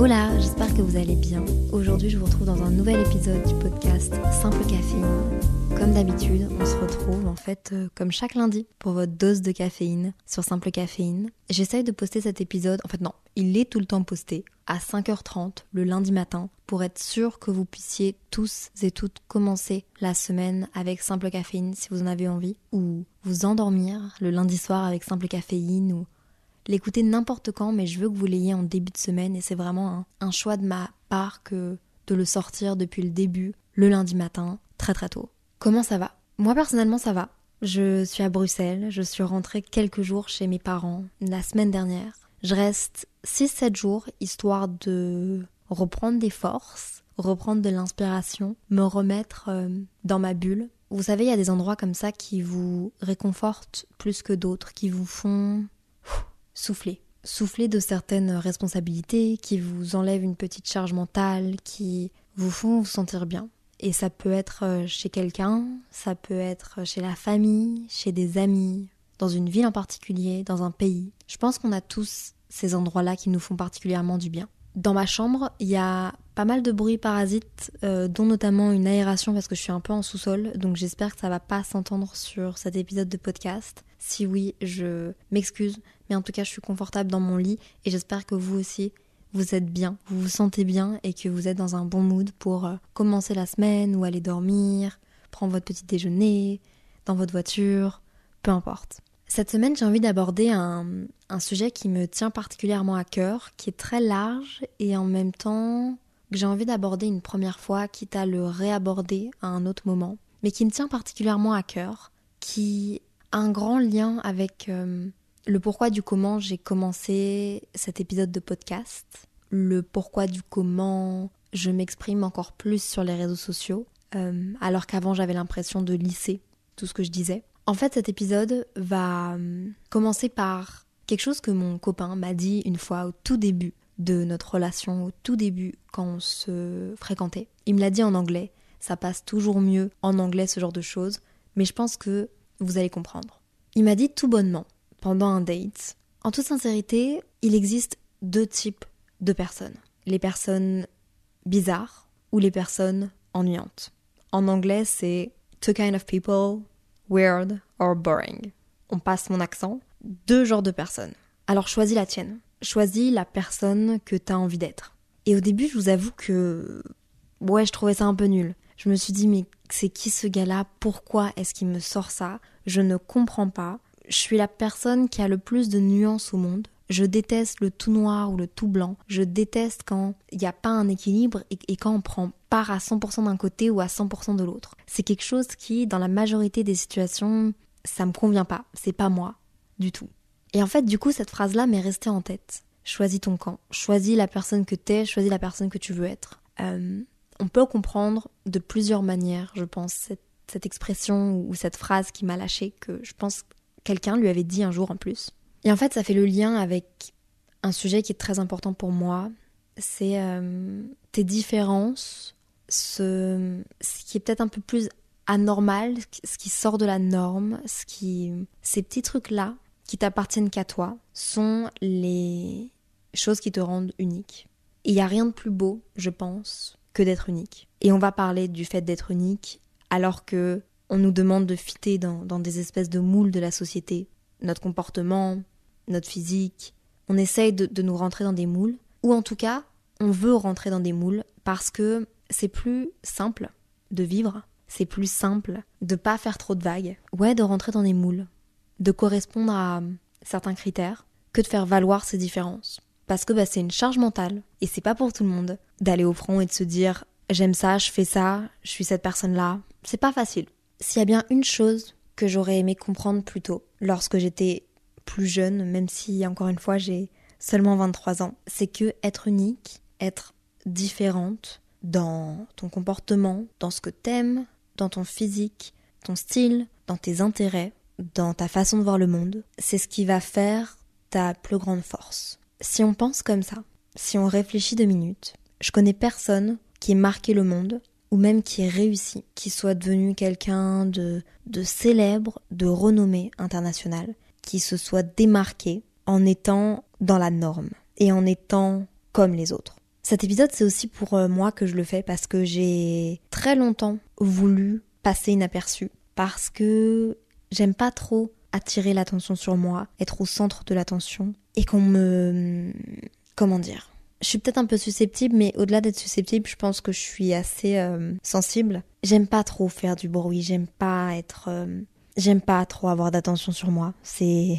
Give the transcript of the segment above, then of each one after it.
Hola, j'espère que vous allez bien. Aujourd'hui, je vous retrouve dans un nouvel épisode du podcast Simple Caféine. Comme d'habitude, on se retrouve en fait euh, comme chaque lundi pour votre dose de caféine sur Simple Caféine. J'essaye de poster cet épisode, en fait non, il est tout le temps posté à 5h30 le lundi matin pour être sûr que vous puissiez tous et toutes commencer la semaine avec Simple Caféine si vous en avez envie ou vous endormir le lundi soir avec Simple Caféine ou l'écouter n'importe quand, mais je veux que vous l'ayez en début de semaine et c'est vraiment un, choix de ma part que de le sortir depuis le début, le lundi matin, très très tôt. Comment ça va? Moi personnellement ça va. Je suis à Bruxelles, je suis rentrée quelques jours chez mes parents la semaine dernière. Je reste 6-7 jours histoire de reprendre des forces, reprendre de l'inspiration, me remettre euh, dans ma bulle. Vous savez, il y a des endroits comme ça qui vous réconfortent plus que d'autres, qui vous font souffler. Souffler de certaines responsabilités, qui vous enlèvent une petite charge mentale, qui vous font vous sentir bien. Et ça peut être euh, chez quelqu'un, ça peut être chez la famille, chez des amis, dans une ville en particulier, dans un pays. Je pense qu'on a tous ces endroits-là qui nous font particulièrement du bien. Dans ma chambre, il y a pas mal de bruits parasites, euh, dont notamment une aération parce que je suis un peu en sous-sol, donc j'espère que ça va pas s'entendre sur cet épisode de podcast. Si oui, je m'excuse, mais en tout cas, je suis confortable dans mon lit et j'espère que vous aussi, vous êtes bien, vous vous sentez bien et que vous êtes dans un bon mood pour euh, commencer la semaine ou aller dormir, prendre votre petit déjeuner, dans votre voiture, peu importe. Cette semaine, j'ai envie d'aborder un, sujet qui me tient particulièrement à cœur, qui est très large et en même temps que j'ai envie d'aborder une première fois, quitte à le réaborder à un autre moment, mais qui me tient particulièrement à cœur, qui a un grand lien avec euh, le pourquoi du comment j'ai commencé cet épisode de podcast, le pourquoi du comment je m'exprime encore plus sur les réseaux sociaux, euh, alors qu'avant j'avais l'impression de lisser tout ce que je disais. En fait, cet épisode va euh, commencer par quelque chose que mon copain m'a dit une fois au tout début de notre relation, au tout début quand on se fréquentait. Il me l'a dit en anglais, ça passe toujours mieux en anglais ce genre de choses, mais je pense que vous allez comprendre. Il m'a dit tout bonnement, pendant un date. En toute sincérité, il existe deux types de personnes. Les personnes bizarres ou les personnes ennuyantes. En anglais, c'est two kind of people, weird or boring. On passe mon accent. Deux genres de personnes. Alors choisis la tienne. Choisis la personne que t'as envie d'être. Et au début, je vous avoue que ouais, je trouvais ça un peu nul. Je me suis dit mais c'est qui ce gars-là? Pourquoi est-ce qu'il me sort ça? Je ne comprends pas je suis la personne qui a le plus de nuances au monde. Je déteste le tout noir ou le tout blanc. Je déteste quand il n'y a pas un équilibre et, quand on prend part à 100% d'un côté ou à 100% de l'autre. C'est quelque chose qui, dans la majorité des situations, ça me convient pas. C'est pas moi, du tout. Et en fait, du coup, cette phrase-là m'est restée en tête. Choisis ton camp. Choisis la personne que t'es, choisis la personne que tu veux être. Euh, on peut comprendre de plusieurs manières, je pense, cette, cette expression ou cette phrase qui m'a lâché, que je pense Quelqu'un lui avait dit un jour en plus. Et en fait, ça fait le lien avec un sujet qui est très important pour moi. C'est euh, tes différences, ce, qui est peut-être un peu plus anormal, ce qui sort de la norme, ce qui, ces petits trucs-là qui t'appartiennent qu'à toi, sont les choses qui te rendent unique. Il n'y a rien de plus beau, je pense, que d'être unique. Et on va parler du fait d'être unique alors que on nous demande de fitter dans, des espèces de moules de la société. Notre comportement, notre physique. On essaye de, nous rentrer dans des moules. Ou en tout cas, on veut rentrer dans des moules parce que c'est plus simple de vivre. C'est plus simple de pas faire trop de vagues. Ouais, de rentrer dans des moules. De correspondre à certains critères que de faire valoir ces différences. parce que bah, c'est une charge mentale et c'est pas pour tout le monde d'aller au front et de se dire j'aime ça, je fais ça, je suis cette personne-là. C'est pas facile. S'il y a bien une chose que j'aurais aimé comprendre plus tôt, lorsque j'étais plus jeune, même si encore une fois j'ai seulement 23 ans, c'est que être unique, être différente dans ton comportement, dans ce que t'aimes, dans ton physique, ton style, dans tes intérêts, dans ta façon de voir le monde, c'est ce qui va faire ta plus grande force. Si on pense comme ça, si on réfléchit deux minutes, je connais personne qui ait marqué le monde ou même qui ait réussi, qui soit devenu quelqu'un de, de célèbre, de renommée internationale, qui se soit démarqué en étant dans la norme et en étant comme les autres. Cet épisode, c'est aussi pour euh, moi que je le fais parce que j'ai très longtemps voulu passer inaperçu parce que j'aime pas trop attirer l'attention sur moi, être au centre de l'attention et qu'on me comment dire je suis peut-être un peu susceptible, mais au-delà d'être susceptible, je pense que je suis assez euh, sensible. J'aime pas trop faire du bruit, j'aime pas être... Euh, j'aime pas trop avoir d'attention sur moi. C'est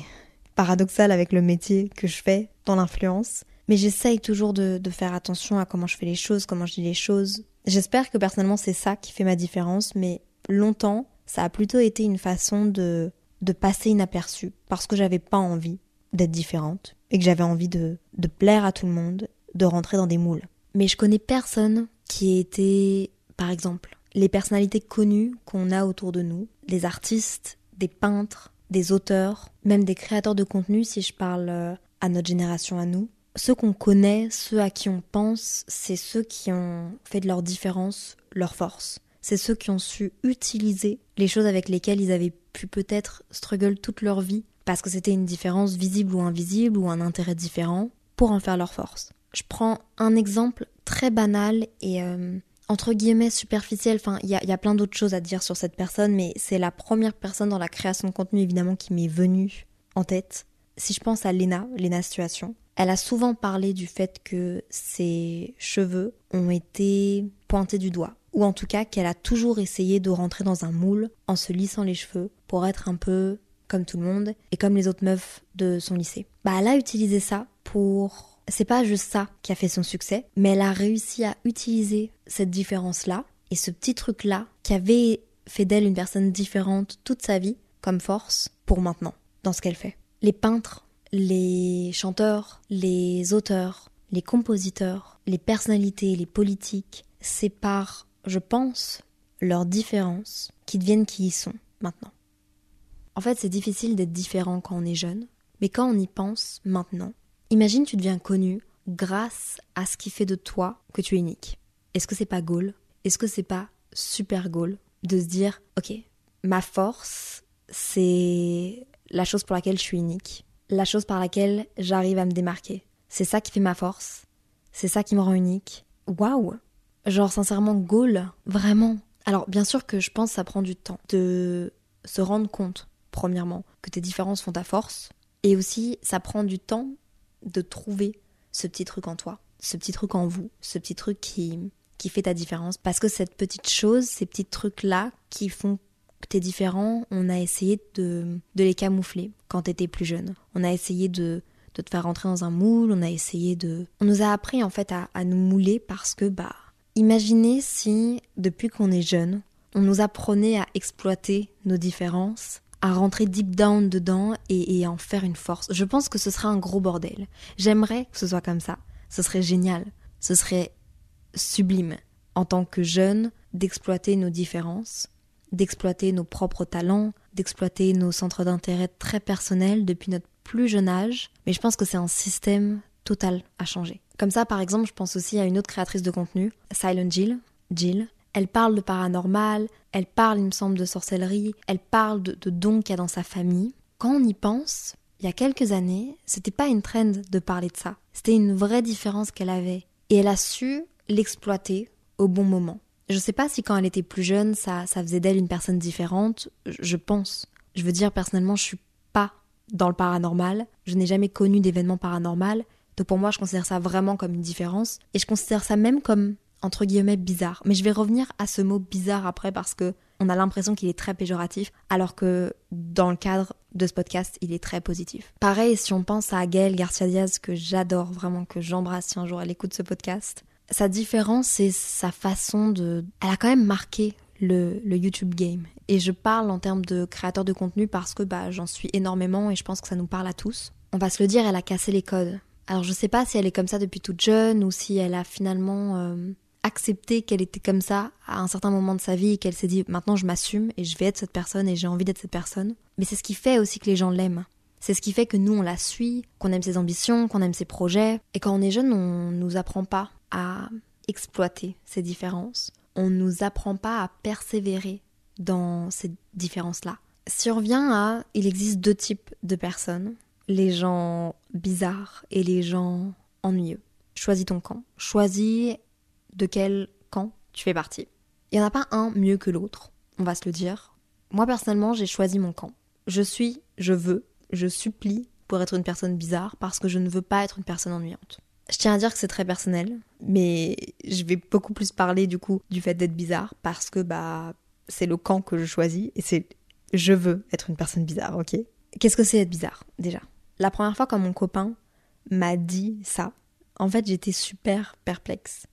paradoxal avec le métier que je fais dans l'influence. Mais j'essaye toujours de, faire attention à comment je fais les choses, comment je dis les choses. J'espère que personnellement c'est ça qui fait ma différence, mais longtemps, ça a plutôt été une façon de, de passer inaperçu, parce que j'avais pas envie d'être différente, et que j'avais envie de, de plaire à tout le monde, de rentrer dans des moules. Mais je connais personne qui ait été, par exemple, les personnalités connues qu'on a autour de nous, les artistes, des peintres, des auteurs, même des créateurs de contenu, si je parle euh, à notre génération à nous. Ceux qu'on connaît, ceux à qui on pense, c'est ceux qui ont fait de leur différence leur force. C'est ceux qui ont su utiliser les choses avec lesquelles ils avaient pu peut-être struggle toute leur vie parce que c'était une différence visible ou invisible ou un intérêt différent pour en faire leur force. Je prends un exemple très banal et euh, entre guillemets superficiel. Enfin, il y a, plein d'autres choses à dire sur cette personne, mais c'est la première personne dans la création de contenu évidemment qui m'est venue en tête. Si je pense à Lena, Lena Situation, elle a souvent parlé du fait que ses cheveux ont été pointés du doigt. Ou en tout cas qu'elle a toujours essayé de rentrer dans un moule en se lissant les cheveux pour être un peu comme tout le monde et comme les autres meufs de son lycée. Bah elle a utilisé ça pour c'est pas juste ça qui a fait son succès, mais elle a réussi à utiliser cette différence-là et ce petit truc-là qui avait fait d'elle une personne différente toute sa vie comme force pour maintenant, dans ce qu'elle fait. Les peintres, les chanteurs, les auteurs, les compositeurs, les personnalités, les politiques, c'est par, je pense, leurs différences qui deviennent qui ils sont maintenant. En fait, c'est difficile d'être différent quand on est jeune, mais quand on y pense maintenant, Imagine tu deviens connu grâce à ce qui fait de toi que tu es unique. Est-ce que c'est pas goal Est-ce que c'est pas super goal de se dire OK, ma force c'est la chose pour laquelle je suis unique, la chose par laquelle j'arrive à me démarquer. C'est ça qui fait ma force. C'est ça qui me rend unique. Waouh Genre sincèrement goal, vraiment. Alors bien sûr que je pense que ça prend du temps de se rendre compte premièrement que tes différences font ta force et aussi ça prend du temps de trouver ce petit truc en toi, ce petit truc en vous, ce petit truc qui, qui fait ta différence. Parce que cette petite chose, ces petits trucs-là qui font que t'es différent, on a essayé de, de les camoufler quand t'étais plus jeune. On a essayé de, de te faire rentrer dans un moule, on a essayé de... On nous a appris en fait à, à nous mouler parce que, bah, imaginez si, depuis qu'on est jeune, on nous apprenait à exploiter nos différences à rentrer deep down dedans et, en faire une force. Je pense que ce serait un gros bordel. J'aimerais que ce soit comme ça. Ce serait génial. Ce serait sublime en tant que jeune d'exploiter nos différences, d'exploiter nos propres talents, d'exploiter nos centres d'intérêt très personnels depuis notre plus jeune âge. Mais je pense que c'est un système total à changer. Comme ça, par exemple, je pense aussi à une autre créatrice de contenu, Silent Jill. Jill, elle parle de paranormal, elle parle, il me semble, de sorcellerie, elle parle de, dons qu'il y a dans sa famille. Quand on y pense, il y a quelques années, c'était pas une trend de parler de ça. C'était une vraie différence qu'elle avait. Et elle a su l'exploiter au bon moment. Je sais pas si quand elle était plus jeune, ça, ça faisait d'elle une personne différente. Je pense. Je veux dire, personnellement, je suis pas dans le paranormal. Je n'ai jamais connu d'événement paranormal. Donc pour moi, je considère ça vraiment comme une différence. Et je considère ça même comme entre guillemets bizarre. Mais je vais revenir à ce mot bizarre après parce que on a l'impression qu'il est très péjoratif, alors que dans le cadre de ce podcast, il est très positif. Pareil, si on pense à Gaëlle Garcia Diaz, que j'adore vraiment, que j'embrasse si un jour elle écoute ce podcast, sa différence, c'est sa façon de... Elle a quand même marqué le, YouTube game. Et je parle en termes de créateur de contenu parce que bah, j'en suis énormément et je pense que ça nous parle à tous. On va se le dire, elle a cassé les codes. Alors je sais pas si elle est comme ça depuis toute jeune ou si elle a finalement euh, accepté qu'elle était comme ça à un certain moment de sa vie et qu'elle s'est dit maintenant je m'assume et je vais être cette personne et j'ai envie d'être cette personne. Mais c'est ce qui fait aussi que les gens l'aiment. C'est ce qui fait que nous on la suit, qu'on aime ses ambitions, qu'on aime ses projets. Et quand on est jeune, on nous apprend pas à exploiter ces différences. On nous apprend pas à persévérer dans ces différences-là. Revient à il existe deux types de personnes, les gens bizarres et les gens ennuyeux. Choisis ton camp. Choisis de quel camp tu fais partie. Il n'y en a pas un mieux que l'autre, on va se le dire. Moi personnellement, j'ai choisi mon camp. Je suis, je veux, je supplie pour être une personne bizarre parce que je ne veux pas être une personne ennuyante. Je tiens à dire que c'est très personnel, mais je vais beaucoup plus parler du coup du fait d'être bizarre parce que bah c'est le camp que je choisis et c'est je veux être une personne bizarre, ok? Qu'est-ce que c'est être bizarre déjà? La première fois quand mon copain m'a dit ça, en fait j'étais super perplexe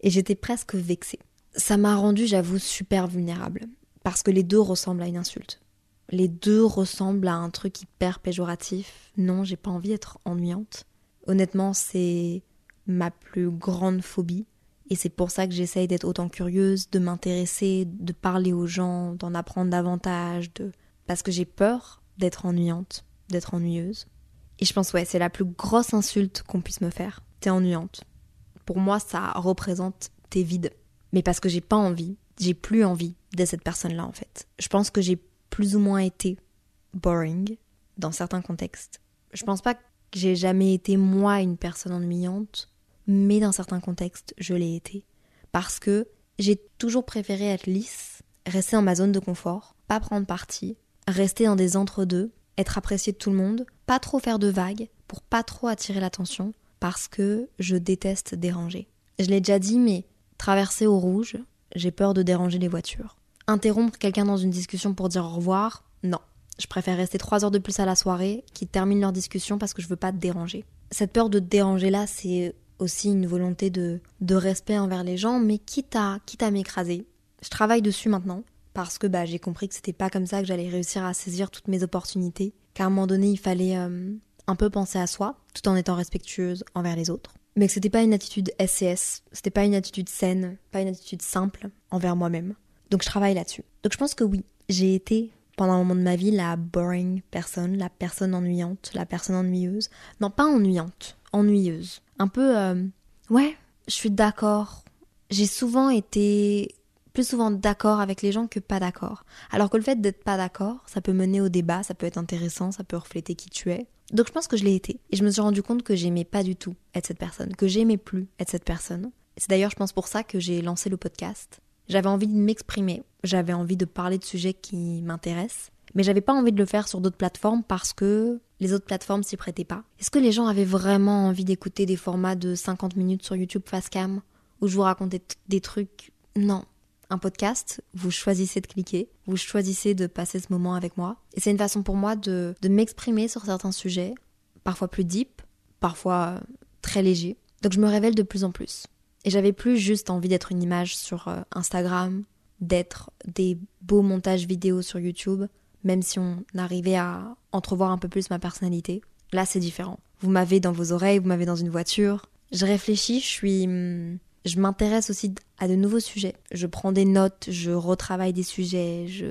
et j'étais presque vexée. Ça m'a rendu, j'avoue, super vulnérable parce que les deux ressemblent à une insulte. Les deux ressemblent à un truc hyper péjoratif. Non, j'ai pas envie d'être ennuyante. Honnêtement, c'est ma plus grande phobie. Et c'est pour ça que j'essaye d'être autant curieuse, de m'intéresser, de parler aux gens, d'en apprendre davantage, de... parce que j'ai peur d'être ennuyante, d'être ennuyeuse. Et je pense, ouais, c'est la plus grosse insulte qu'on puisse me faire. T'es ennuyante. Pour moi, ça représente t'es vide. Mais parce que j'ai pas envie, j'ai plus envie d'être cette personne-là, en fait. Je pense que j'ai plus ou moins été boring dans certains contextes. Je pense pas que j'ai jamais été moi une personne ennuyante, mais dans certains contextes, je l'ai été. Parce que j'ai toujours préféré être lisse, rester dans ma zone de confort, pas prendre parti, rester dans des entre-deux, être apprécié de tout le monde, pas trop faire de vagues pour pas trop attirer l'attention, parce que je déteste déranger. Je l'ai déjà dit, mais traverser au rouge, j'ai peur de déranger les voitures. Interrompre quelqu'un dans une discussion pour dire au revoir, non. Je préfère rester trois heures de plus à la soirée, qui terminent leur discussion parce que je veux pas te déranger. Cette peur de te déranger là, c'est aussi une volonté de, respect envers les gens, mais quitte à, quitte à m'écraser. Je travaille dessus maintenant, parce que bah, j'ai compris que c'était pas comme ça que j'allais réussir à saisir toutes mes opportunités, qu'à un moment donné, il fallait euh, un peu penser à soi, tout en étant respectueuse envers les autres. Mais que c'était pas une attitude SCS, c'était pas une attitude saine, pas une attitude simple envers moi-même. Donc je travaille là-dessus. Donc je pense que oui, j'ai été pendant un moment de ma vie la boring personne, la personne ennuyante, la personne ennuyeuse. Non, pas ennuyante, ennuyeuse. Un peu, euh, ouais, je suis d'accord. J'ai souvent été plus souvent d'accord avec les gens que pas d'accord. Alors que le fait d'être pas d'accord, ça peut mener au débat, ça peut être intéressant, ça peut refléter qui tu es. Donc je pense que je l'ai été. Et je me suis rendu compte que j'aimais pas du tout être cette personne, que j'aimais plus être cette personne. C'est d'ailleurs, je pense, pour ça que j'ai lancé le podcast. J'avais envie de m'exprimer, j'avais envie de parler de sujets qui m'intéressent, mais j'avais pas envie de le faire sur d'autres plateformes parce que les autres plateformes s'y prêtaient pas. Est-ce que les gens avaient vraiment envie d'écouter des formats de 50 minutes sur YouTube face cam où je vous racontais des trucs? Non. Un podcast, vous choisissez de cliquer, vous choisissez de passer ce moment avec moi. Et c'est une façon pour moi de, de m'exprimer sur certains sujets, parfois plus deep, parfois très léger. Donc je me révèle de plus en plus. Et j'avais plus juste envie d'être une image sur euh, Instagram, d'être des beaux montages vidéo sur YouTube, même si on arrivait à entrevoir un peu plus ma personnalité. Là, c'est différent. Vous m'avez dans vos oreilles, vous m'avez dans une voiture. Je réfléchis, je suis. Je m'intéresse aussi à de nouveaux sujets. Je prends des notes, je retravaille des sujets, je.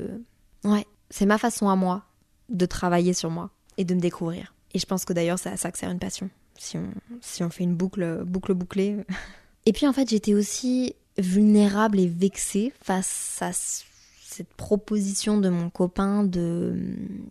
Ouais, c'est ma façon à moi de travailler sur moi et de me découvrir. Et je pense que d'ailleurs, c'est à ça que sert une passion. Si on, si on fait une boucle, boucle bouclée, Et puis en fait, j'étais aussi vulnérable et vexée face à cette proposition de mon copain de...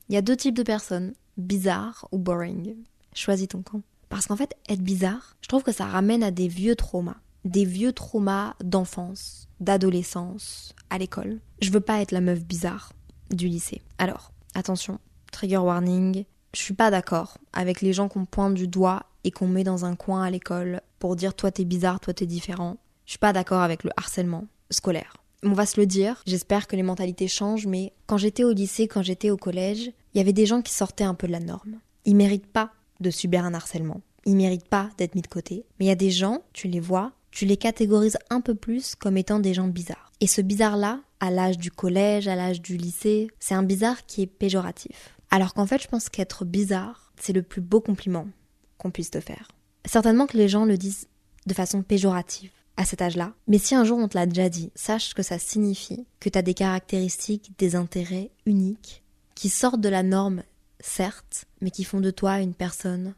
Il y a deux types de personnes, bizarre ou boring. Choisis ton camp. Parce qu'en fait, être bizarre, je trouve que ça ramène à des vieux traumas. Des vieux traumas d'enfance, d'adolescence, à l'école. Je veux pas être la meuf bizarre du lycée. Alors, attention, trigger warning, je suis pas d'accord avec les gens qu'on pointe du doigt et qu'on met dans un coin à l'école pour dire toi t'es bizarre, toi t'es différent. Je suis pas d'accord avec le harcèlement scolaire. On va se le dire, j'espère que les mentalités changent, mais quand j'étais au lycée, quand j'étais au collège, il y avait des gens qui sortaient un peu de la norme. Ils méritent pas de subir un harcèlement. Ils méritent pas d'être mis de côté. Mais il y a des gens, tu les vois, tu les catégorises un peu plus comme étant des gens bizarres. Et ce bizarre-là, à l'âge du collège, à l'âge du lycée, c'est un bizarre qui est péjoratif. Alors qu'en fait, je pense qu'être bizarre, c'est le plus beau compliment qu'on puisse te faire. Certainement que les gens le disent de façon péjorative à cet âge-là, mais si un jour on te l'a déjà dit, sache que ça signifie que tu as des caractéristiques, des intérêts uniques, qui sortent de la norme, certes, mais qui font de toi une personne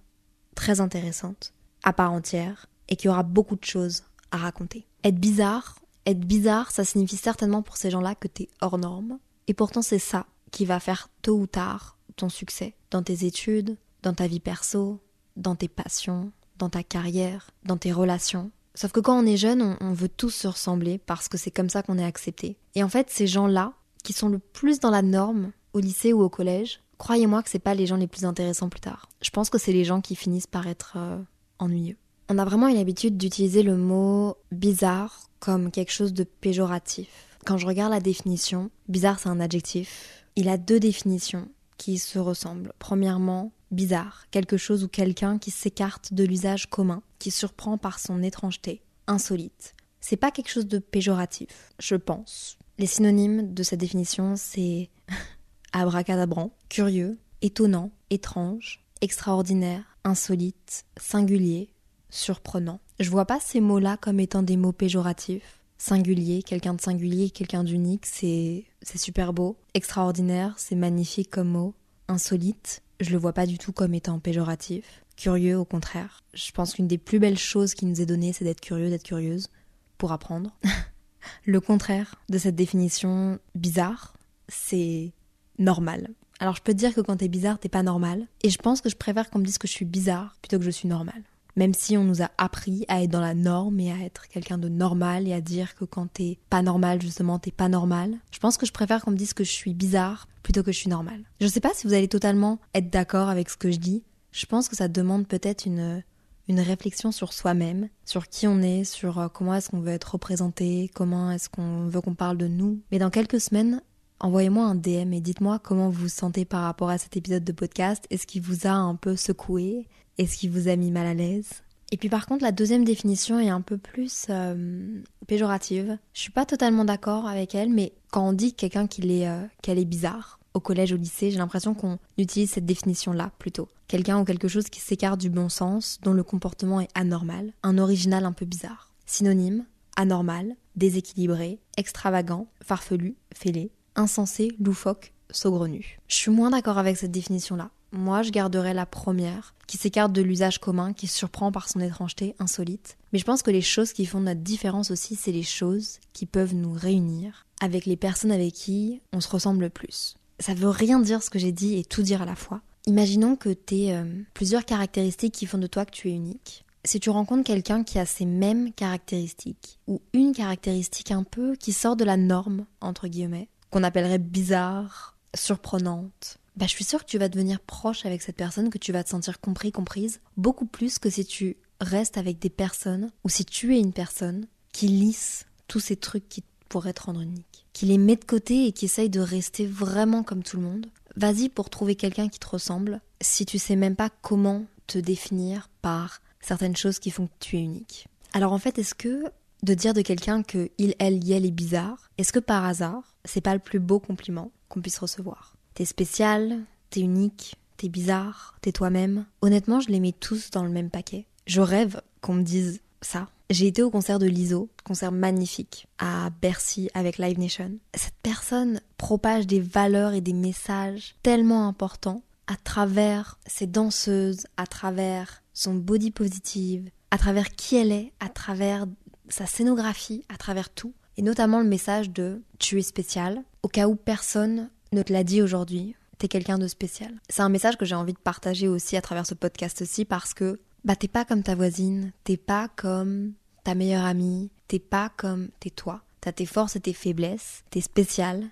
très intéressante, à part entière, et qui aura beaucoup de choses raconter. Être bizarre, être bizarre, ça signifie certainement pour ces gens-là que t'es hors norme, et pourtant c'est ça qui va faire tôt ou tard ton succès dans tes études, dans ta vie perso, dans tes passions, dans ta carrière, dans tes relations. Sauf que quand on est jeune, on, on veut tous se ressembler parce que c'est comme ça qu'on est accepté. Et en fait, ces gens-là, qui sont le plus dans la norme, au lycée ou au collège, croyez-moi que c'est pas les gens les plus intéressants plus tard. Je pense que c'est les gens qui finissent par être euh, ennuyeux. On a vraiment une habitude d'utiliser le mot bizarre comme quelque chose de péjoratif. Quand je regarde la définition, bizarre c'est un adjectif. Il a deux définitions qui se ressemblent. Premièrement, bizarre, quelque chose ou quelqu'un qui s'écarte de l'usage commun, qui surprend par son étrangeté, insolite. C'est pas quelque chose de péjoratif, je pense. Les synonymes de cette définition, c'est abracadabrant, curieux, étonnant, étrange, extraordinaire, insolite, singulier, surprenant. Je vois pas ces mots-là comme étant des mots péjoratifs. Singulier, quelqu'un de singulier, quelqu'un d'unique, c'est super beau. Extraordinaire, c'est magnifique comme mot. Insolite, je le vois pas du tout comme étant péjoratif. Curieux, au contraire. Je pense qu'une des plus belles choses qui nous est donnée, c'est d'être curieux, d'être curieuse, pour apprendre. le contraire de cette définition bizarre, c'est normal. Alors je peux te dire que quand t'es bizarre, t'es pas normal. Et je pense que je préfère qu'on me dise que je suis bizarre plutôt que je suis normal. Même si on nous a appris à être dans la norme et à être quelqu'un de normal et à dire que quand t'es pas normal, justement, t'es pas normal. Je pense que je préfère qu'on me dise que je suis bizarre plutôt que je suis normal. Je sais pas si vous allez totalement être d'accord avec ce que je dis. Je pense que ça demande peut-être une, une réflexion sur soi-même, sur qui on est, sur euh, comment est-ce qu'on veut être représenté, comment est-ce qu'on veut qu'on parle de nous. Mais dans quelques semaines, envoyez-moi un DM et dites-moi comment vous vous sentez par rapport à cet épisode de podcast. Est-ce qu'il vous a un peu secoué? Est-ce qu'il vous a mis mal à l'aise? Et puis par contre, la deuxième définition est un peu plus euh, péjorative. Je suis pas totalement d'accord avec elle, mais quand on dit quelqu'un qu'il est, euh, qu'elle est bizarre, au collège, au lycée, j'ai l'impression qu'on utilise cette définition-là plutôt. Quelqu'un ou quelque chose qui s'écarte du bon sens, dont le comportement est anormal, un original un peu bizarre. Synonyme, anormal, déséquilibré, extravagant, farfelu, fêlé, insensé, loufoque, saugrenu. Je suis moins d'accord avec cette définition-là. Moi, je garderais la première, qui s'écarte de l'usage commun, qui surprend par son étrangeté insolite. Mais je pense que les choses qui font notre différence aussi, c'est les choses qui peuvent nous réunir avec les personnes avec qui on se ressemble le plus. Ça veut rien dire ce que j'ai dit et tout dire à la fois. Imaginons que tu euh, plusieurs caractéristiques qui font de toi que tu es unique. Si tu rencontres quelqu'un qui a ces mêmes caractéristiques, ou une caractéristique un peu qui sort de la norme, entre guillemets, qu'on appellerait bizarre, surprenante, bah, je suis sûre que tu vas devenir proche avec cette personne, que tu vas te sentir compris, comprise, beaucoup plus que si tu restes avec des personnes, ou si tu es une personne qui lisse tous ces trucs qui pourraient te rendre unique, qui les met de côté et qui essaye de rester vraiment comme tout le monde. Vas-y pour trouver quelqu'un qui te ressemble, si tu sais même pas comment te définir par certaines choses qui font que tu es unique. Alors en fait, est-ce que de dire de quelqu'un que il, elle, y est bizarre, est-ce que par hasard, c'est pas le plus beau compliment qu'on puisse recevoir T'es spécial, t'es unique, t'es bizarre, t'es toi-même. Honnêtement, je les mets tous dans le même paquet. Je rêve qu'on me dise ça. J'ai été au concert de l'ISO, concert magnifique, à Bercy avec Live Nation. Cette personne propage des valeurs et des messages tellement importants à travers ses danseuses, à travers son body positive, à travers qui elle est, à travers sa scénographie, à travers tout, et notamment le message de tu es spécial, au cas où personne ne te l'a dit aujourd'hui, t'es quelqu'un de spécial. C'est un message que j'ai envie de partager aussi à travers ce podcast aussi parce que bah t'es pas comme ta voisine, t'es pas comme ta meilleure amie, t'es pas comme t'es toi. T'as tes forces et tes faiblesses, t'es spécial,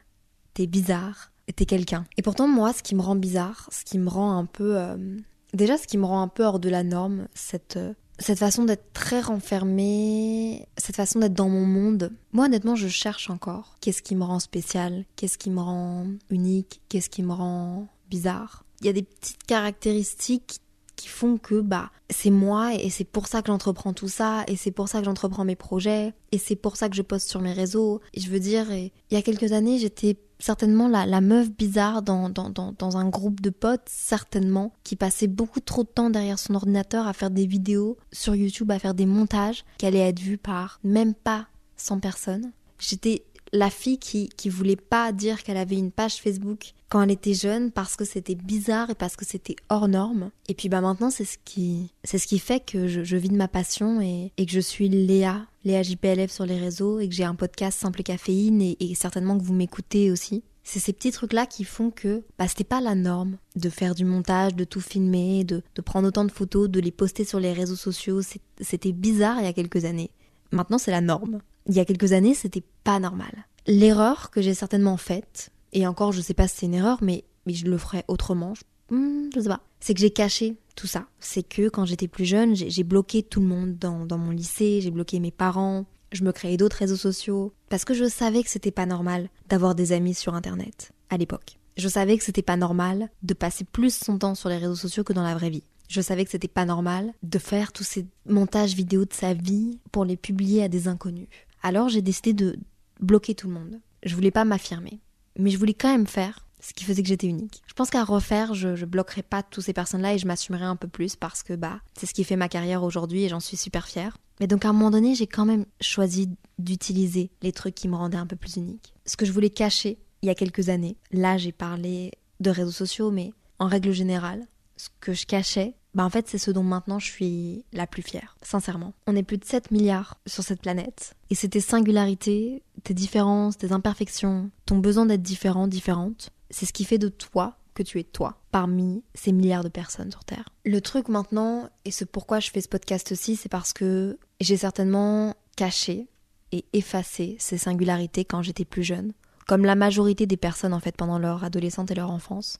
t'es bizarre, t'es quelqu'un. Et pourtant moi, ce qui me rend bizarre, ce qui me rend un peu euh, déjà ce qui me rend un peu hors de la norme, cette euh, cette façon d'être très renfermée, cette façon d'être dans mon monde, moi honnêtement je cherche encore. Qu'est-ce qui me rend spécial Qu'est-ce qui me rend unique Qu'est-ce qui me rend bizarre. Il y a des petites caractéristiques qui font que bah c'est moi et c'est pour ça que j'entreprends tout ça et c'est pour ça que j'entreprends mes projets et c'est pour ça que je poste sur mes réseaux. Et je veux dire, il y a quelques années, j'étais certainement la, la meuf bizarre dans, dans, dans, dans, un groupe de potes, certainement, qui passait beaucoup trop de temps derrière son ordinateur à faire des vidéos sur YouTube, à faire des montages qui allaient être vus par même pas 100 personnes. J'étais la fille qui, qui voulait pas dire qu'elle avait une page Facebook quand elle était jeune parce que c'était bizarre et parce que c'était hors norme. Et puis bah maintenant c'est ce qui c'est ce qui fait que je, vis de ma passion et, que je suis Léa, Léa JPLF sur les réseaux et que j'ai un podcast Simple Caféine et, certainement que vous m'écoutez aussi. C'est ces petits trucs-là qui font que bah, c'était pas la norme de faire du montage, de tout filmer, de, de prendre autant de photos, de les poster sur les réseaux sociaux. C'était bizarre il y a quelques années. Maintenant, c'est la norme il y a quelques années, c'était pas normal. L'erreur que j'ai certainement faite, et encore je sais pas si c'est une erreur, mais, mais je le ferais autrement, je, hmm, sais pas, c'est que j'ai caché tout ça. C'est que quand j'étais plus jeune, j'ai bloqué tout le monde dans, dans mon lycée, j'ai bloqué mes parents, je me créais d'autres réseaux sociaux, parce que je savais que c'était pas normal d'avoir des amis sur internet à l'époque. Je savais que c'était pas normal de passer plus son temps sur les réseaux sociaux que dans la vraie vie. Je savais que c'était pas normal de faire tous ces montages vidéo de sa vie pour les publier à des inconnus. Alors j'ai décidé de bloquer tout le monde. Je voulais pas m'affirmer, mais je voulais quand même faire ce qui faisait que j'étais unique. Je pense qu'à refaire, je, je bloquerai pas toutes ces personnes-là et je m'assumerai un peu plus parce que bah c'est ce qui fait ma carrière aujourd'hui et j'en suis super fière. Mais donc à un moment donné, j'ai quand même choisi d'utiliser les trucs qui me rendaient un peu plus unique. Ce que je voulais cacher il y a quelques années, là j'ai parlé de réseaux sociaux, mais en règle générale, ce que je cachais, bah en fait c'est ce dont maintenant je suis la plus fière, sincèrement. On est plus de 7 milliards sur cette planète, et c'est tes singularités, tes différences, tes imperfections, ton besoin d'être différent, différente, c'est ce qui fait de toi que tu es toi parmi ces milliards de personnes sur Terre. Le truc maintenant, et ce pourquoi je fais ce podcast aussi, c'est parce que j'ai certainement caché et effacé ces singularités quand j'étais plus jeune, comme la majorité des personnes en fait pendant leur adolescence et leur enfance.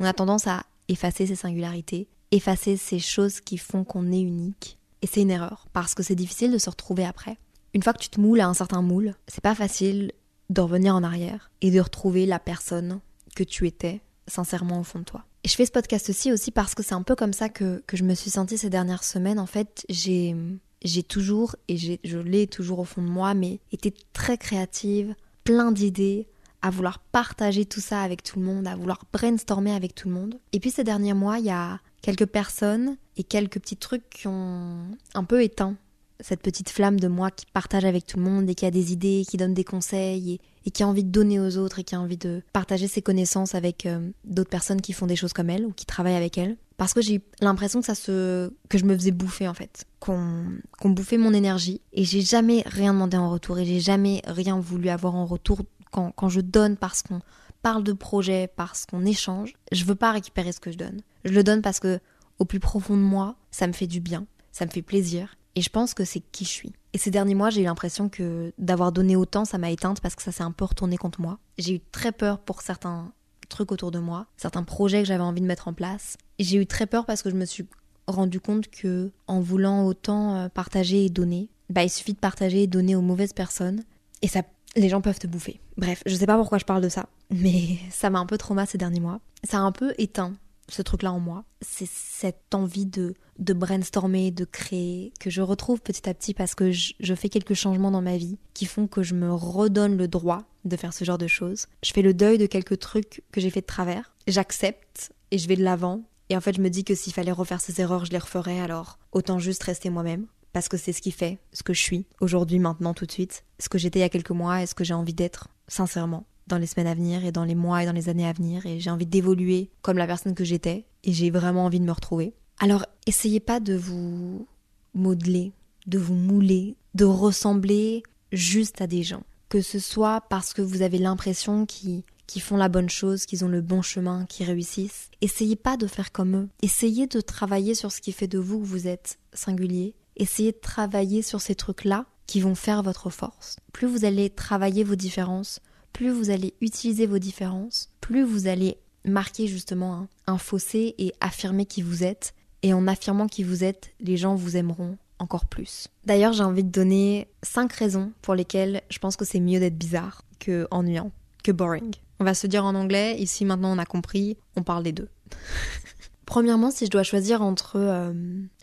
On a tendance à effacer ces singularités, effacer ces choses qui font qu'on est unique. Et c'est une erreur, parce que c'est difficile de se retrouver après. Une fois que tu te moules à un certain moule, c'est pas facile de revenir en arrière et de retrouver la personne que tu étais sincèrement au fond de toi. Et je fais ce podcast-ci aussi parce que c'est un peu comme ça que, que je me suis sentie ces dernières semaines. En fait, j'ai, j'ai toujours, et je l'ai toujours au fond de moi, mais été très créative, plein d'idées, à vouloir partager tout ça avec tout le monde, à vouloir brainstormer avec tout le monde. Et puis ces derniers mois, il y a quelques personnes et quelques petits trucs qui ont un peu éteint cette petite flamme de moi qui partage avec tout le monde et qui a des idées, qui donne des conseils et, qui a envie de donner aux autres et qui a envie de partager ses connaissances avec euh, d'autres personnes qui font des choses comme elle ou qui travaillent avec elle. Parce que j'ai l'impression que ça se que je me faisais bouffer en fait, qu'on qu'on bouffait mon énergie et j'ai jamais rien demandé en retour et j'ai jamais rien voulu avoir en retour quand, je donne parce qu'on parle de projet, parce qu'on échange, je veux pas récupérer ce que je donne. Je le donne parce que au plus profond de moi, ça me fait du bien, ça me fait plaisir, et je pense que c'est qui je suis. Et ces derniers mois, j'ai eu l'impression que d'avoir donné autant, ça m'a éteinte parce que ça s'est un peu retourné contre moi. J'ai eu très peur pour certains trucs autour de moi, certains projets que j'avais envie de mettre en place. J'ai eu très peur parce que je me suis rendu compte que en voulant autant euh, partager et donner, bah il suffit de partager et donner aux mauvaises personnes et ça les gens peuvent te bouffer. Bref, je sais pas pourquoi je parle de ça, mais ça m'a un peu trauma ces derniers mois. Ça a un peu éteint ce truc-là en moi. C'est cette envie de, de brainstormer, de créer, que je retrouve petit à petit parce que je, fais quelques changements dans ma vie qui font que je me redonne le droit de faire ce genre de choses. Je fais le deuil de quelques trucs que j'ai fait de travers. J'accepte et je vais de l'avant. Et en fait, je me dis que s'il fallait refaire ces erreurs, je les referais, alors autant juste rester moi-même parce que c'est ce qui fait ce que je suis aujourd'hui, maintenant, tout de suite, ce que j'étais il y a quelques mois et ce que j'ai envie d'être, sincèrement, dans les semaines à venir et dans les mois et dans les années à venir. Et j'ai envie d'évoluer comme la personne que j'étais et j'ai vraiment envie de me retrouver. Alors, essayez pas de vous modeler, de vous mouler, de ressembler juste à des gens. Que ce soit parce que vous avez l'impression qu'ils qui font la bonne chose, qu'ils ont le bon chemin, qu'ils réussissent. Essayez pas de faire comme eux. Essayez de travailler sur ce qui fait de vous que vous êtes singulier essayez de travailler sur ces trucs-là qui vont faire votre force. Plus vous allez travailler vos différences, plus vous allez utiliser vos différences, plus vous allez marquer justement un, fossé et affirmer qui vous êtes. Et en affirmant qui vous êtes, les gens vous aimeront encore plus. D'ailleurs, j'ai envie de donner 5 raisons pour lesquelles je pense que c'est mieux d'être bizarre que ennuyant. que boring. On va se dire en anglais, ici maintenant on a compris, on parle des deux. Premièrement, si je dois choisir entre euh,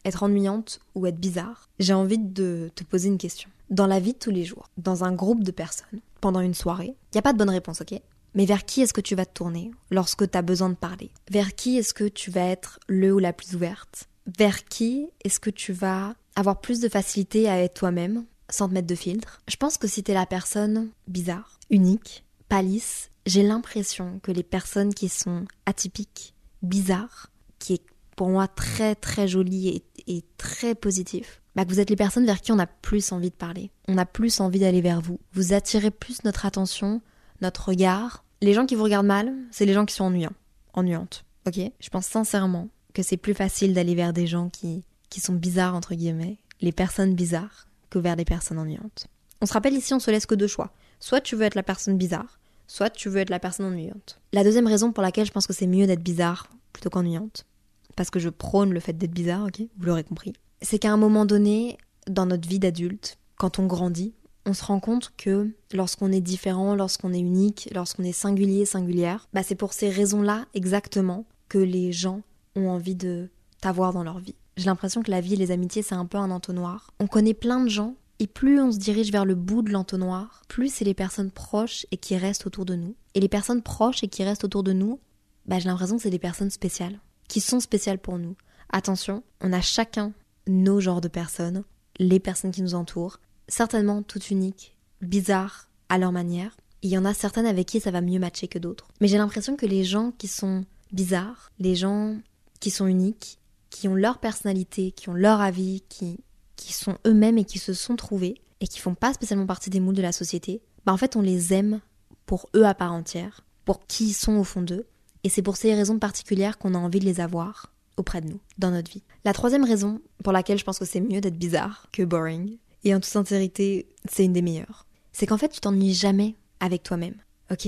être ennuyante ou être bizarre, j'ai envie de te poser une question. Dans la vie de tous les jours, dans un groupe de personnes, pendant une soirée, il n'y a pas de bonne réponse, ok? Mais vers qui est-ce que tu vas te tourner lorsque tu as besoin de parler? Vers qui est-ce que tu vas être le ou la plus ouverte? Vers qui est-ce que tu vas avoir plus de facilité à être toi-même sans te mettre de filtre? Je pense que si t'es la personne bizarre, unique, pas lisse, j'ai l'impression que les personnes qui sont atypiques, bizarres, qui est pour moi très très joli et, très positif, bah que vous êtes les personnes vers qui on a plus envie de parler. On a plus envie d'aller vers vous. Vous attirez plus notre attention, notre regard. Les gens qui vous regardent mal, c'est les gens qui sont ennuyants, ennuyantes. Ok? Je pense sincèrement que c'est plus facile d'aller vers des gens qui, qui sont bizarres entre guillemets, les personnes bizarres, que vers des personnes ennuyantes. On se rappelle ici, on se laisse que deux choix. Soit tu veux être la personne bizarre, soit tu veux être la personne ennuyante. La deuxième raison pour laquelle je pense que c'est mieux d'être bizarre plutôt qu'ennuyante, parce que je prône le fait d'être bizarre, ok? Vous l'aurez compris. C'est qu'à un moment donné, dans notre vie d'adulte, quand on grandit, on se rend compte que lorsqu'on est différent, lorsqu'on est unique, lorsqu'on est singulier, singulière, bah c'est pour ces raisons-là exactement que les gens ont envie de t'avoir dans leur vie. J'ai l'impression que la vie et les amitiés, c'est un peu un entonnoir. On connaît plein de gens, et plus on se dirige vers le bout de l'entonnoir, plus c'est les personnes proches et qui restent autour de nous. Et les personnes proches et qui restent autour de nous, bah, j'ai l'impression que c'est des personnes spéciales qui sont spéciales pour nous. Attention, on a chacun nos genres de personnes, les personnes qui nous entourent, certainement toutes uniques, bizarres à leur manière. Il y en a certaines avec qui ça va mieux matcher que d'autres. Mais j'ai l'impression que les gens qui sont bizarres, les gens qui sont uniques, qui ont leur personnalité, qui ont leur avis, qui, qui sont eux-mêmes et qui se sont trouvés, et qui font pas spécialement partie des moules de la société, bah en fait on les aime pour eux à part entière, pour qui ils sont au fond d'eux, et c'est pour ces raisons particulières qu'on a envie de les avoir auprès de nous, dans notre vie. La troisième raison pour laquelle je pense que c'est mieux d'être bizarre que boring, et en toute sincérité, c'est une des meilleures, c'est qu'en fait tu t'ennuies jamais avec toi-même, ok?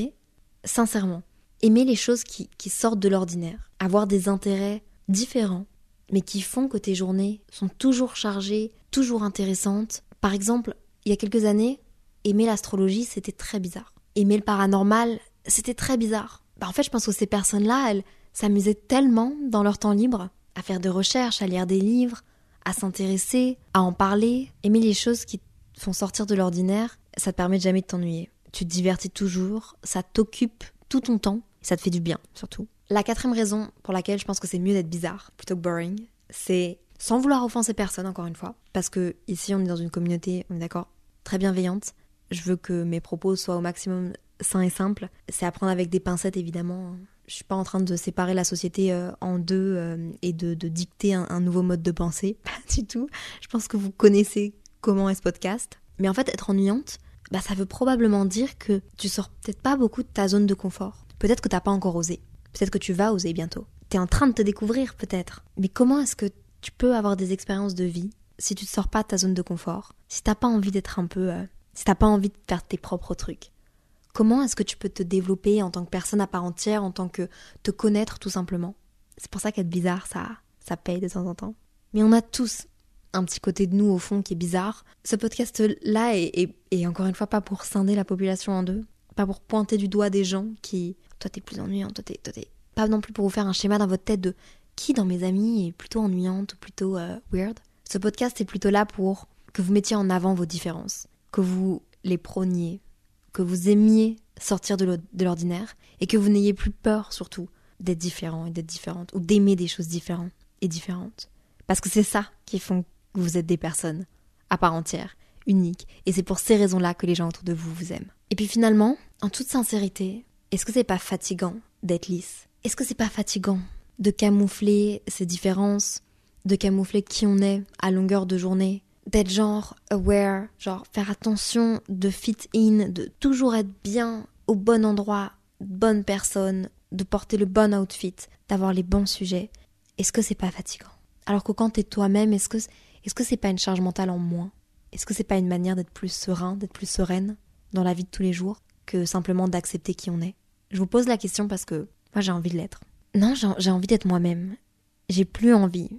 Sincèrement, aimer les choses qui, qui sortent de l'ordinaire, avoir des intérêts différents, mais qui font que tes journées sont toujours chargées, toujours intéressantes. Par exemple, il y a quelques années, aimer l'astrologie, c'était très bizarre. Aimer le paranormal, c'était très bizarre. Bah, en fait, je pense que ces personnes-là, elles s'amusaient tellement dans leur temps libre à faire des recherches, à lire des livres, à s'intéresser, à en parler. Aimer les choses qui font sortir de l'ordinaire, ça te permet de jamais de t'ennuyer. Tu te divertis toujours, ça t'occupe tout ton temps, et ça te fait du bien surtout. La quatrième raison pour laquelle je pense que c'est mieux d'être bizarre plutôt que boring, c'est sans vouloir offenser personne encore une fois, parce que ici on est dans une communauté, on est d'accord, très bienveillante. Je veux que mes propos soient au maximum sains et simples. C'est à prendre avec des pincettes évidemment. Je suis pas en train de séparer la société euh, en deux euh, et de, dicter un, nouveau mode de pensée, pas du tout. Je pense que vous connaissez comment est ce podcast. Mais en fait, être ennuyante, bah, ça veut probablement dire que tu sors peut-être pas beaucoup de ta zone de confort. Peut-être que t'as pas encore osé. Peut-être que tu vas oser bientôt. Tu es en train de te découvrir peut-être. Mais comment est-ce que tu peux avoir des expériences de vie si tu ne sors pas de ta zone de confort? Si t'as pas envie d'être un peu... Euh, si t'as pas envie de faire tes propres trucs? Comment est-ce que tu peux te développer en tant que personne à part entière, en tant que te connaître tout simplement? C'est pour ça qu'être bizarre, ça, ça paye de temps en temps. Mais on a tous un petit côté de nous au fond qui est bizarre. Ce podcast-là est, encore une fois pas pour scinder la population en deux, pas pour pointer du doigt des gens qui toi t'es plus ennuyant, toi t'es, Pas non plus pour vous faire un schéma dans votre tête de qui dans mes amis est plutôt ennuyante ou plutôt euh, weird. Ce podcast est plutôt là pour que vous mettiez en avant vos différences, que vous les prôniez, que vous aimiez sortir de l'ordinaire et que vous n'ayez plus peur surtout d'être différent et d'être différente ou d'aimer des choses différentes et différentes. Parce que c'est ça qui font que vous êtes des personnes à part entière, uniques, et c'est pour ces raisons-là que les gens autour de vous vous aiment. Et puis finalement, en toute sincérité, est-ce que c'est pas fatigant d'être lisse? Est-ce que c'est pas fatigant de camoufler ces différences, de camoufler qui on est à longueur de journée, d'être genre aware, genre faire attention, de fit in, de toujours être bien au bon endroit, bonne personne, de porter le bon outfit, d'avoir les bons sujets. Est-ce que c'est pas fatigant? Alors que quand t'es toi-même, est-ce que est-ce que c'est pas une charge mentale en moins? Est-ce que c'est pas une manière d'être plus serein, d'être plus sereine dans la vie de tous les jours que simplement d'accepter qui on est? Je vous pose la question parce que moi j'ai envie de l'être. Non, j'ai envie d'être moi-même. J'ai plus envie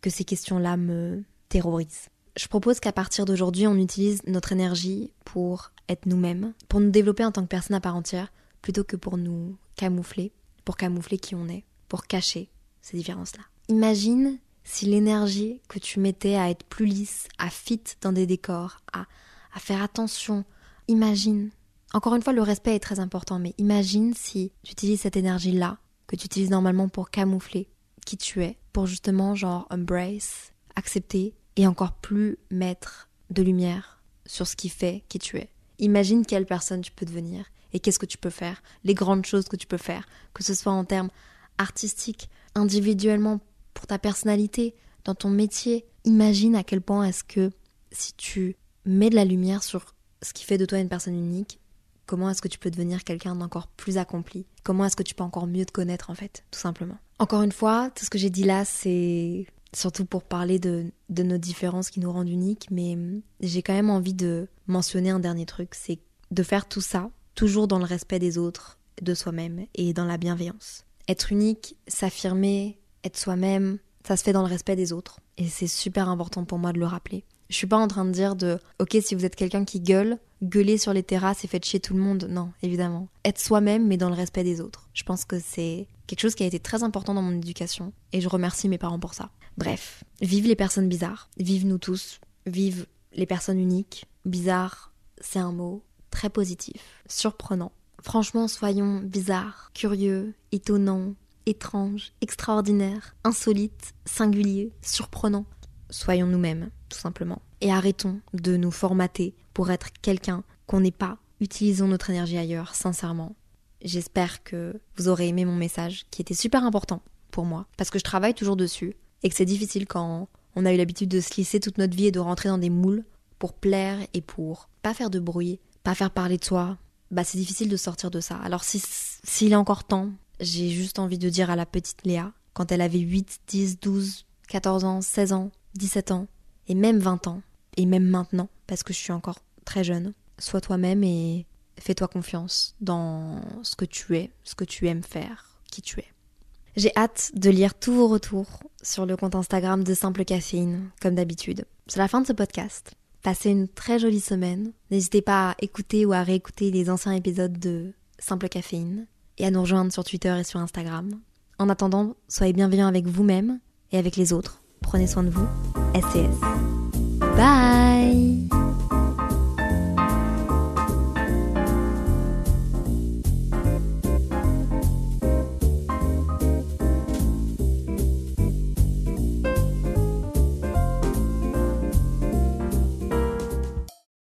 que ces questions-là me terrorisent. Je propose qu'à partir d'aujourd'hui, on utilise notre énergie pour être nous-mêmes, pour nous développer en tant que personne à part entière, plutôt que pour nous camoufler, pour camoufler qui on est, pour cacher ces différences-là. Imagine si l'énergie que tu mettais à être plus lisse, à fit dans des décors, à, à faire attention, imagine. Encore une fois, le respect est très important, mais imagine si tu utilises cette énergie-là, que tu utilises normalement pour camoufler qui tu es, pour justement genre embrace, accepter et encore plus mettre de lumière sur ce qui fait qui tu es. Imagine quelle personne tu peux devenir et qu'est-ce que tu peux faire, les grandes choses que tu peux faire, que ce soit en termes artistiques, individuellement pour ta personnalité, dans ton métier. Imagine à quel point est-ce que si tu mets de la lumière sur ce qui fait de toi une personne unique, comment est-ce que tu peux devenir quelqu'un d'encore plus accompli? Comment est-ce que tu peux encore mieux te connaître en fait, tout simplement? Encore une fois, tout ce que j'ai dit là, c'est surtout pour parler de, nos différences qui nous rendent uniques, mais j'ai quand même envie de mentionner un dernier truc, c'est de faire tout ça, toujours dans le respect des autres, de soi-même et dans la bienveillance. Être unique, s'affirmer, être soi-même, ça se fait dans le respect des autres. Et c'est super important pour moi de le rappeler. Je suis pas en train de dire de OK, si vous êtes quelqu'un qui gueule, gueuler sur les terrasses et faites chier tout le monde. Non, évidemment. Être soi-même, mais dans le respect des autres. Je pense que c'est quelque chose qui a été très important dans mon éducation. Et je remercie mes parents pour ça. Bref, vive les personnes bizarres. Vive nous tous. Vive les personnes uniques. Bizarre, c'est un mot très positif, surprenant. Franchement, soyons bizarres, curieux, étonnants, étranges, extraordinaires, insolites, singuliers, surprenants. Soyons nous-mêmes, tout simplement. Et arrêtons de nous formater pour être quelqu'un qu'on n'est pas. Utilisons notre énergie ailleurs, sincèrement. J'espère que vous aurez aimé mon message, qui était super important pour moi, parce que je travaille toujours dessus, et que c'est difficile quand on a eu l'habitude de se lisser toute notre vie et de rentrer dans des moules pour plaire et pour pas faire de bruit, pas faire parler de soi. Bah c'est difficile de sortir de ça. Alors s'il si, est encore temps, j'ai juste envie de dire à la petite Léa, quand elle avait 8, 10, 12, 14 ans, 16 ans, 17 ans, et même 20 ans, et même maintenant, parce que je suis encore très jeune, sois toi-même et fais-toi confiance dans ce que tu es, ce que tu aimes faire, qui tu es. J'ai hâte de lire tous vos retours sur le compte Instagram de Simple Caféine, comme d'habitude. C'est la fin de ce podcast. Passez une très jolie semaine. N'hésitez pas à écouter ou à réécouter les anciens épisodes de Simple Caféine et à nous rejoindre sur Twitter et sur Instagram. En attendant, soyez bienveillants avec vous-même et avec les autres. Prenez soin de vous. SCS. Bye